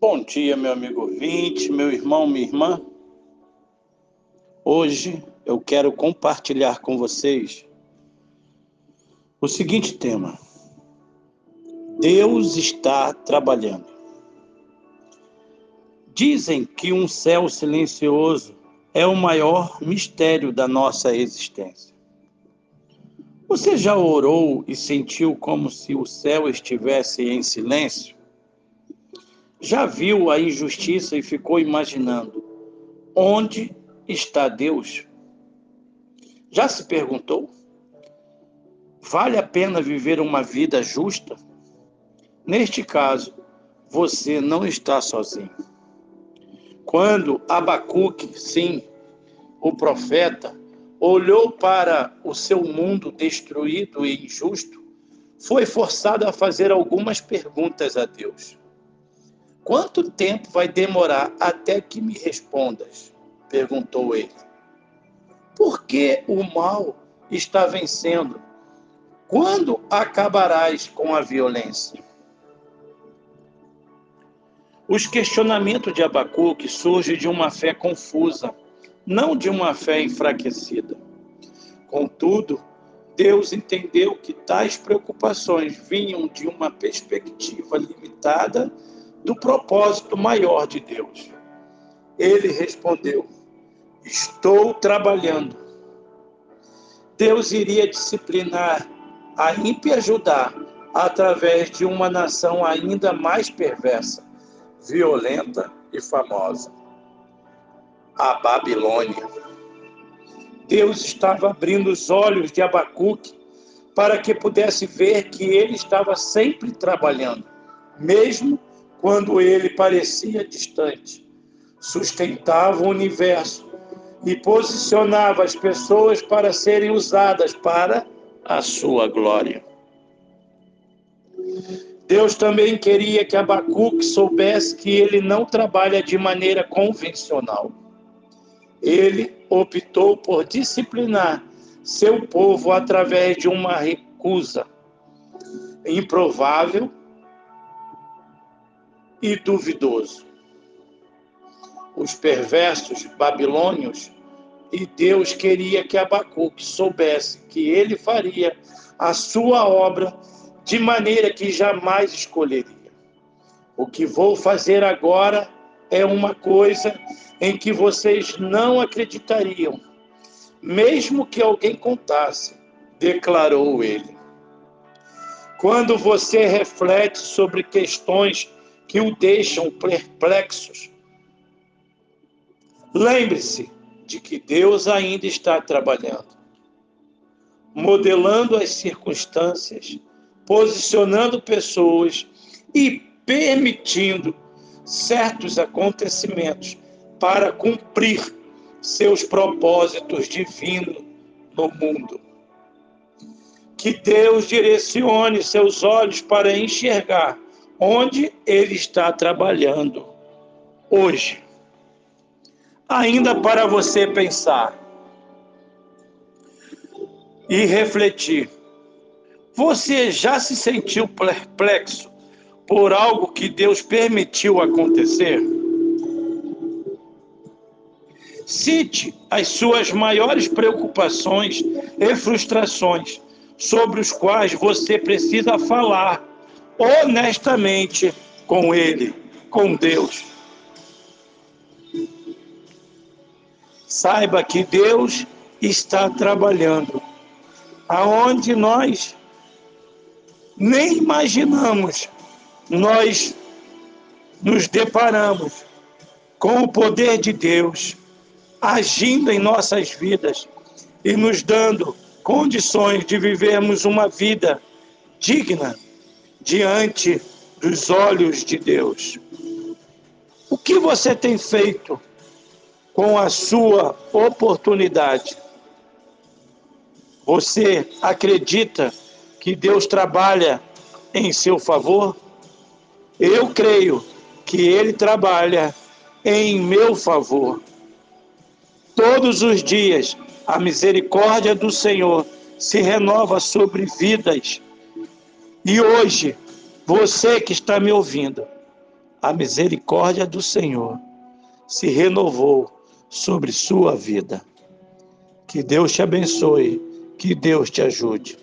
Bom dia, meu amigo ouvinte, meu irmão, minha irmã. Hoje eu quero compartilhar com vocês o seguinte tema: Deus está trabalhando. Dizem que um céu silencioso é o maior mistério da nossa existência. Você já orou e sentiu como se o céu estivesse em silêncio? Já viu a injustiça e ficou imaginando onde está Deus? Já se perguntou? Vale a pena viver uma vida justa? Neste caso, você não está sozinho. Quando Abacuque, sim, o profeta, olhou para o seu mundo destruído e injusto, foi forçado a fazer algumas perguntas a Deus. Quanto tempo vai demorar até que me respondas? perguntou ele. Por que o mal está vencendo? Quando acabarás com a violência? Os questionamentos de Abacuque surgem de uma fé confusa, não de uma fé enfraquecida. Contudo, Deus entendeu que tais preocupações vinham de uma perspectiva limitada do propósito maior de Deus. Ele respondeu: Estou trabalhando. Deus iria disciplinar a ímpia Judá através de uma nação ainda mais perversa violenta e famosa. A Babilônia. Deus estava abrindo os olhos de Abacuque para que pudesse ver que ele estava sempre trabalhando, mesmo quando ele parecia distante. Sustentava o universo e posicionava as pessoas para serem usadas para a sua glória. Deus também queria que Abacuque soubesse que ele não trabalha de maneira convencional. Ele optou por disciplinar seu povo através de uma recusa improvável e duvidoso. Os perversos babilônios e Deus queria que Abacuque soubesse que ele faria a sua obra de maneira que jamais escolheria. O que vou fazer agora é uma coisa em que vocês não acreditariam, mesmo que alguém contasse, declarou ele. Quando você reflete sobre questões que o deixam perplexos, lembre-se de que Deus ainda está trabalhando, modelando as circunstâncias posicionando pessoas e permitindo certos acontecimentos para cumprir seus propósitos divinos no mundo. Que Deus direcione seus olhos para enxergar onde Ele está trabalhando hoje. Ainda para você pensar e refletir você já se sentiu perplexo por algo que Deus permitiu acontecer? Cite as suas maiores preocupações e frustrações sobre os quais você precisa falar honestamente com Ele, com Deus. Saiba que Deus está trabalhando aonde nós nem imaginamos, nós nos deparamos com o poder de Deus agindo em nossas vidas e nos dando condições de vivermos uma vida digna diante dos olhos de Deus. O que você tem feito com a sua oportunidade? Você acredita que Deus trabalha em seu favor? Eu creio que Ele trabalha em meu favor. Todos os dias, a misericórdia do Senhor se renova sobre vidas. E hoje, você que está me ouvindo, a misericórdia do Senhor se renovou sobre sua vida. Que Deus te abençoe, que Deus te ajude.